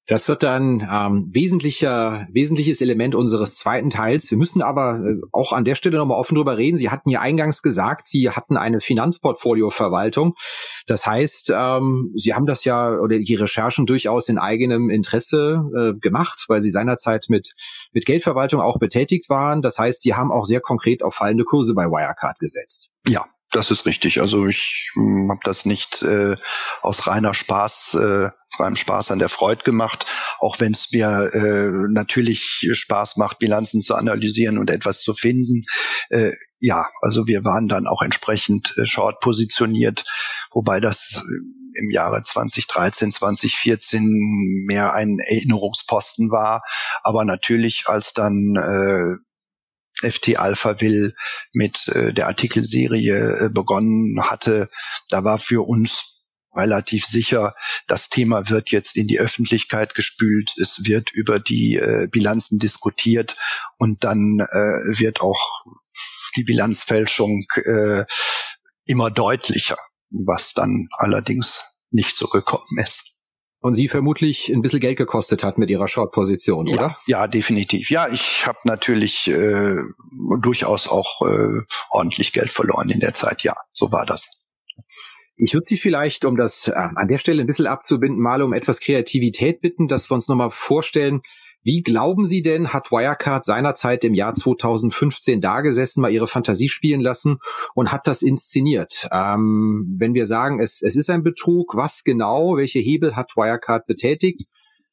Das wird dann ähm, wesentlicher, wesentliches Element unseres zweiten Teils. Wir müssen aber äh, auch an der Stelle nochmal offen drüber reden. Sie hatten ja eingangs gesagt, Sie hatten eine Finanzportfolioverwaltung. Das heißt, ähm, Sie haben das ja oder die Recherchen durchaus in eigenem Interesse äh, gemacht, weil Sie seinerzeit mit, mit Geldverwaltung auch betätigt waren. Das heißt, Sie haben auch sehr konkret auf fallende Kurse bei Wirecard gesetzt. Ja, das ist richtig. Also ich hm, habe das nicht äh, aus reiner Spaß, äh, aus reinem Spaß an der Freude gemacht, auch wenn es mir äh, natürlich Spaß macht, Bilanzen zu analysieren und etwas zu finden. Äh, ja, also wir waren dann auch entsprechend äh, short positioniert, wobei das äh, im Jahre 2013, 2014 mehr ein Erinnerungsposten war. Aber natürlich, als dann äh, FT Alpha Will mit äh, der Artikelserie äh, begonnen hatte, da war für uns relativ sicher, das Thema wird jetzt in die Öffentlichkeit gespült, es wird über die äh, Bilanzen diskutiert und dann wird auch die Bilanzfälschung immer deutlicher, was dann allerdings nicht zurückgekommen ist und sie vermutlich ein bisschen Geld gekostet hat mit ihrer Short-Position, oder? Ja, ja, definitiv. Ja, ich habe natürlich äh, durchaus auch äh, ordentlich Geld verloren in der Zeit. Ja, so war das. Ich würde Sie vielleicht, um das äh, an der Stelle ein bisschen abzubinden, mal um etwas Kreativität bitten, dass wir uns nochmal vorstellen, Wie glauben Sie denn, hat Wirecard seinerzeit im Jahr 2015 dagesessen, mal ihre Fantasie spielen lassen und hat das inszeniert? Ähm, wenn wir sagen, es, es ist ein Betrug, was genau, welche Hebel hat Wirecard betätigt?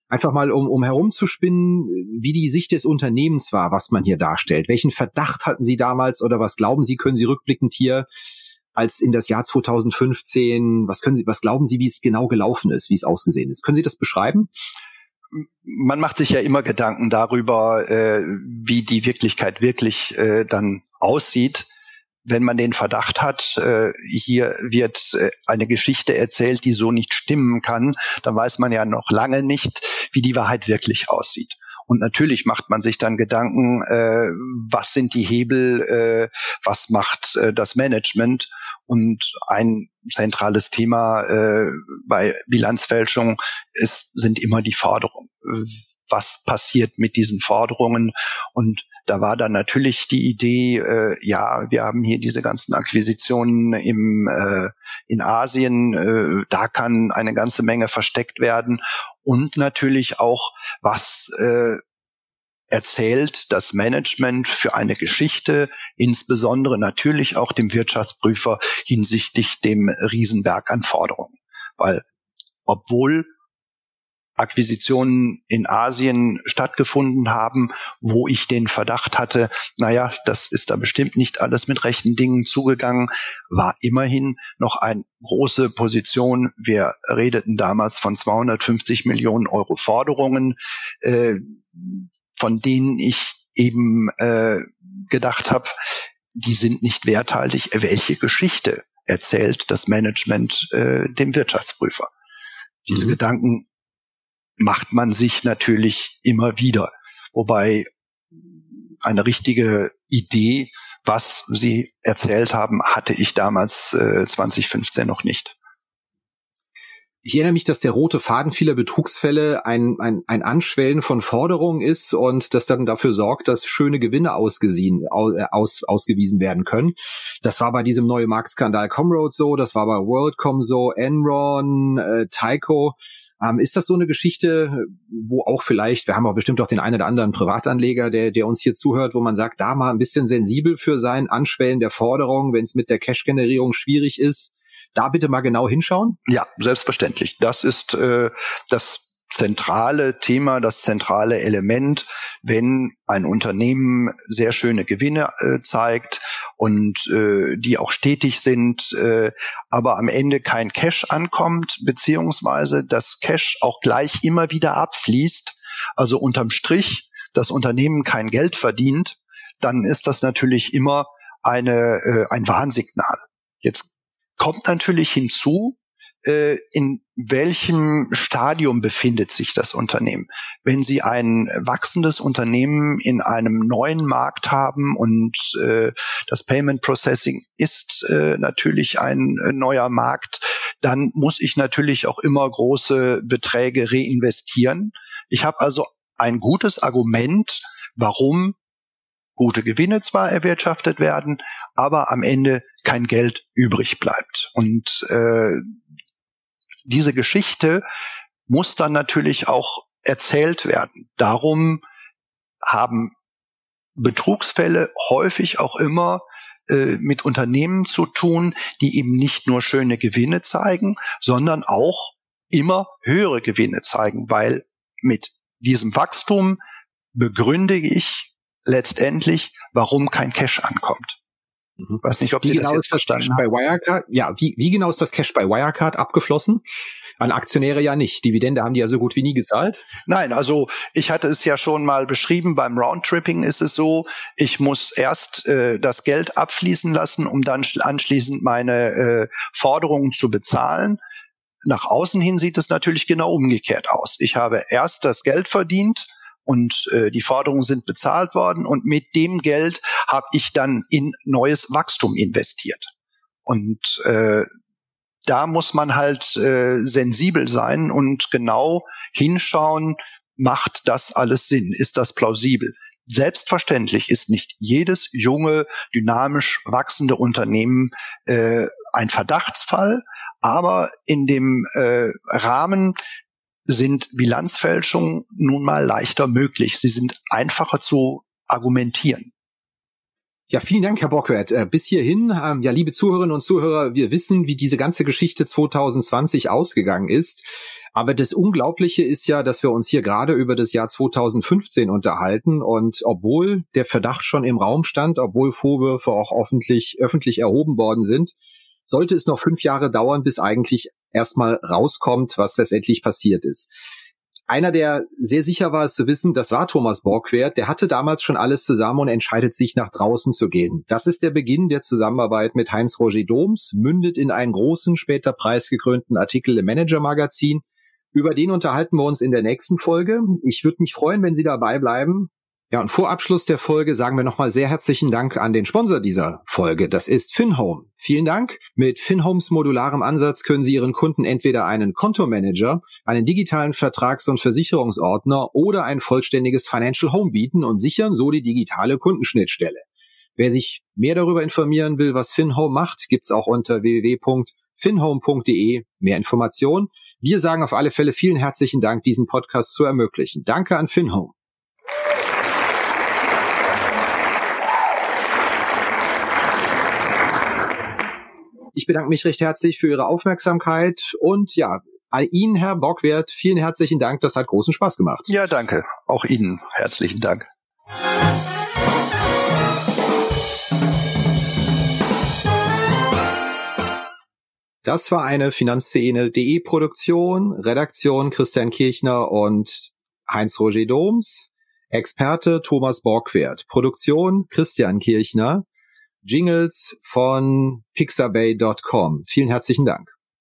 Einfach mal, um, um herumzuspinnen, wie die Sicht des Unternehmens war, was man hier darstellt. Welchen Verdacht hatten Sie damals oder was glauben Sie, können Sie rückblickend hier als in das Jahr 2015, was können Sie, was glauben Sie, wie es genau gelaufen ist, wie es ausgesehen ist? Können Sie das beschreiben? Man macht sich ja immer Gedanken darüber, äh, wie die Wirklichkeit wirklich äh, dann aussieht. Wenn man den Verdacht hat, äh, hier wird äh, eine Geschichte erzählt, die so nicht stimmen kann, dann weiß man ja noch lange nicht, wie die Wahrheit wirklich aussieht. Und natürlich macht man sich dann Gedanken, äh, was sind die Hebel, äh, was macht das Management. Und ein zentrales Thema äh, bei Bilanzfälschung ist, sind immer die Forderungen. Was passiert mit diesen Forderungen? Und da war dann natürlich die Idee, äh, ja, wir haben hier diese ganzen Akquisitionen im, äh, in Asien, äh, da kann eine ganze Menge versteckt werden und natürlich auch, was äh, erzählt das Management für eine Geschichte, insbesondere natürlich auch dem Wirtschaftsprüfer hinsichtlich dem Riesenberg an Forderungen. Weil obwohl Akquisitionen in Asien stattgefunden haben, wo ich den Verdacht hatte, naja, das ist da bestimmt nicht alles mit rechten Dingen zugegangen, war immerhin noch eine große Position. Wir redeten damals von 250 Millionen Euro Forderungen, äh, von denen ich eben äh, gedacht habe, die sind nicht werthaltig. Welche Geschichte erzählt das Management äh, dem Wirtschaftsprüfer? Diese mhm. Gedanken macht man sich natürlich immer wieder. Wobei eine richtige Idee, was Sie erzählt haben, hatte ich damals äh, 2015 noch nicht. Ich erinnere mich, dass der rote Faden vieler Betrugsfälle ein, ein, ein Anschwellen von Forderungen ist und das dann dafür sorgt, dass schöne Gewinne ausgesehen, äh, aus, ausgewiesen werden können. Das war bei diesem neuen Marktskandal Comroad so, das war bei WorldCom so, Enron, äh, Tyco. Ähm, ist das so eine Geschichte, wo auch vielleicht, wir haben auch bestimmt auch den einen oder anderen Privatanleger, der, der uns hier zuhört, wo man sagt, da mal ein bisschen sensibel für sein Anschwellen der Forderung, wenn es mit der Cash-Generierung schwierig ist, da bitte mal genau hinschauen? Ja, selbstverständlich. Das ist äh, das zentrale Thema, das zentrale Element, wenn ein Unternehmen sehr schöne Gewinne äh, zeigt und äh, die auch stetig sind, äh, aber am Ende kein Cash ankommt, beziehungsweise das Cash auch gleich immer wieder abfließt, also unterm Strich das Unternehmen kein Geld verdient, dann ist das natürlich immer eine, äh, ein Warnsignal. Jetzt kommt natürlich hinzu, äh, in welchem Stadium befindet sich das Unternehmen. Wenn Sie ein wachsendes Unternehmen in einem neuen Markt haben und äh, das Payment Processing ist äh, natürlich ein neuer Markt, dann muss ich natürlich auch immer große Beträge reinvestieren. Ich habe also ein gutes Argument, warum gute Gewinne zwar erwirtschaftet werden, aber am Ende kein Geld übrig bleibt. Und äh, diese Geschichte muss dann natürlich auch erzählt werden. Darum haben Betrugsfälle häufig auch immer äh, mit Unternehmen zu tun, die eben nicht nur schöne Gewinne zeigen, sondern auch immer höhere Gewinne zeigen, weil mit diesem Wachstum begründe ich letztendlich, warum kein Cash ankommt. Mhm. Weiß nicht, ob wie Sie genau das jetzt verstanden haben. Bei Wirecard, ja, wie, wie genau ist das Cash bei Wirecard abgeflossen? An Aktionäre ja nicht. Dividende haben die ja so gut wie nie gezahlt. Nein, also ich hatte es ja schon mal beschrieben, beim Roundtripping ist es so, ich muss erst äh, das Geld abfließen lassen, um dann anschließend meine äh, Forderungen zu bezahlen. Nach außen hin sieht es natürlich genau umgekehrt aus. Ich habe erst das Geld verdient, und äh, die Forderungen sind bezahlt worden und mit dem Geld habe ich dann in neues Wachstum investiert. Und äh, da muss man halt äh, sensibel sein und genau hinschauen, macht das alles Sinn? Ist das plausibel? Selbstverständlich ist nicht jedes junge, dynamisch wachsende Unternehmen äh, ein Verdachtsfall, aber in dem äh, Rahmen sind Bilanzfälschungen nun mal leichter möglich. Sie sind einfacher zu argumentieren. Ja, vielen Dank, Herr Bockwert. Äh, bis hierhin, ähm, ja, liebe Zuhörerinnen und Zuhörer, wir wissen, wie diese ganze Geschichte 2020 ausgegangen ist. Aber das Unglaubliche ist ja, dass wir uns hier gerade über das Jahr 2015 unterhalten und obwohl der Verdacht schon im Raum stand, obwohl Vorwürfe auch öffentlich, öffentlich erhoben worden sind, sollte es noch fünf Jahre dauern, bis eigentlich erstmal rauskommt, was letztendlich passiert ist. Einer, der sehr sicher war, es zu wissen, das war Thomas Borgwert. Der hatte damals schon alles zusammen und entscheidet sich, nach draußen zu gehen. Das ist der Beginn der Zusammenarbeit mit Heinz-Roger Doms, mündet in einen großen, später preisgekrönten Artikel im Manager-Magazin. Über den unterhalten wir uns in der nächsten Folge. Ich würde mich freuen, wenn Sie dabei bleiben. Ja, und vor Abschluss der Folge sagen wir nochmal sehr herzlichen Dank an den Sponsor dieser Folge. Das ist FinHome. Vielen Dank. Mit FinHomes modularem Ansatz können Sie Ihren Kunden entweder einen Kontomanager, einen digitalen Vertrags- und Versicherungsordner oder ein vollständiges Financial Home bieten und sichern so die digitale Kundenschnittstelle. Wer sich mehr darüber informieren will, was FinHome macht, gibt's auch unter www.finhome.de mehr Informationen. Wir sagen auf alle Fälle vielen herzlichen Dank, diesen Podcast zu ermöglichen. Danke an FinHome. Ich bedanke mich recht herzlich für Ihre Aufmerksamkeit und ja, Ihnen, Herr Bockwert, vielen herzlichen Dank. Das hat großen Spaß gemacht. Ja, danke. Auch Ihnen herzlichen Dank. Das war eine Finanzszene.de Produktion, Redaktion Christian Kirchner und Heinz-Roger Doms, Experte Thomas Borgwert, Produktion Christian Kirchner, Jingles von pixabay.com. Vielen herzlichen Dank.